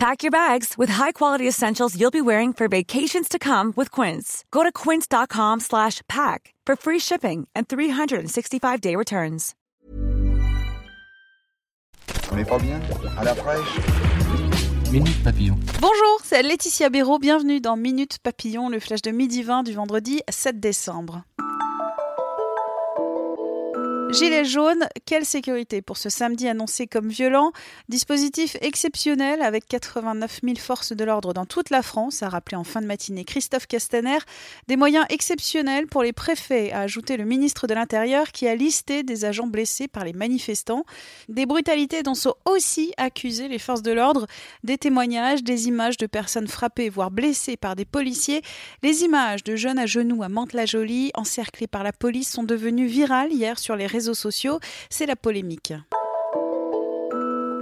Pack your bags with high-quality essentials you'll be wearing for vacations to come with Quince. Go to quince.com slash pack for free shipping and 365-day returns. On n'est pas bien? À la fraîche? Minute Papillon. Bonjour, c'est Laetitia Béraud. Bienvenue dans Minute Papillon, le flash de midi 20 du vendredi 7 décembre. Gilets jaunes, quelle sécurité pour ce samedi annoncé comme violent Dispositif exceptionnel avec 89 000 forces de l'ordre dans toute la France, a rappelé en fin de matinée Christophe Castaner. Des moyens exceptionnels pour les préfets, a ajouté le ministre de l'Intérieur qui a listé des agents blessés par les manifestants. Des brutalités dont sont aussi accusées les forces de l'ordre, des témoignages, des images de personnes frappées, voire blessées par des policiers. Les images de jeunes à genoux à Mantes-la-Jolie, encerclés par la police, sont devenues virales hier sur les réseaux c'est la polémique.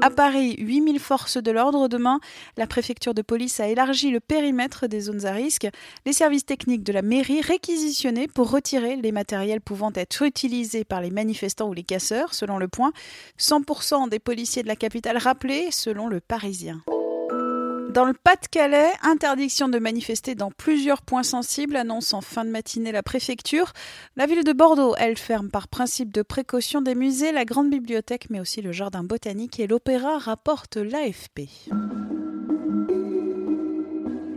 À Paris, 8000 forces de l'ordre. Demain, la préfecture de police a élargi le périmètre des zones à risque. Les services techniques de la mairie réquisitionnés pour retirer les matériels pouvant être utilisés par les manifestants ou les casseurs, selon le point. 100% des policiers de la capitale rappelés, selon le Parisien. Dans le Pas-de-Calais, interdiction de manifester dans plusieurs points sensibles, annonce en fin de matinée la préfecture. La ville de Bordeaux, elle, ferme par principe de précaution des musées, la grande bibliothèque, mais aussi le jardin botanique et l'opéra, rapporte l'AFP.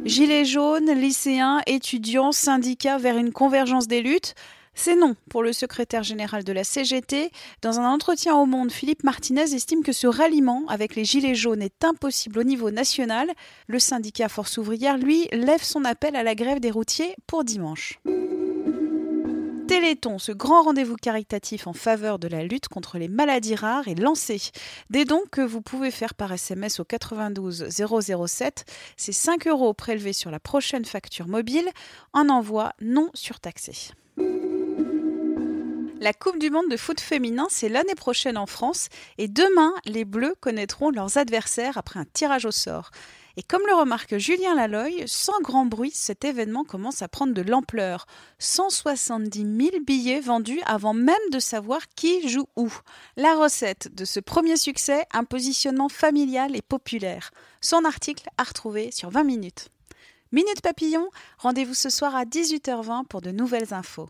Gilets jaunes, lycéens, étudiants, syndicats vers une convergence des luttes. C'est non pour le secrétaire général de la CGT. Dans un entretien au Monde, Philippe Martinez estime que ce ralliement avec les Gilets jaunes est impossible au niveau national. Le syndicat Force ouvrière, lui, lève son appel à la grève des routiers pour dimanche. Téléthon, ce grand rendez-vous caritatif en faveur de la lutte contre les maladies rares, est lancé. Des dons que vous pouvez faire par SMS au 92 007. C'est 5 euros prélevés sur la prochaine facture mobile, en envoi non surtaxé. La Coupe du Monde de foot féminin, c'est l'année prochaine en France et demain, les Bleus connaîtront leurs adversaires après un tirage au sort. Et comme le remarque Julien Laloy, sans grand bruit, cet événement commence à prendre de l'ampleur. 170 000 billets vendus avant même de savoir qui joue où. La recette de ce premier succès, un positionnement familial et populaire. Son article à retrouver sur 20 minutes. Minute Papillon, rendez-vous ce soir à 18h20 pour de nouvelles infos.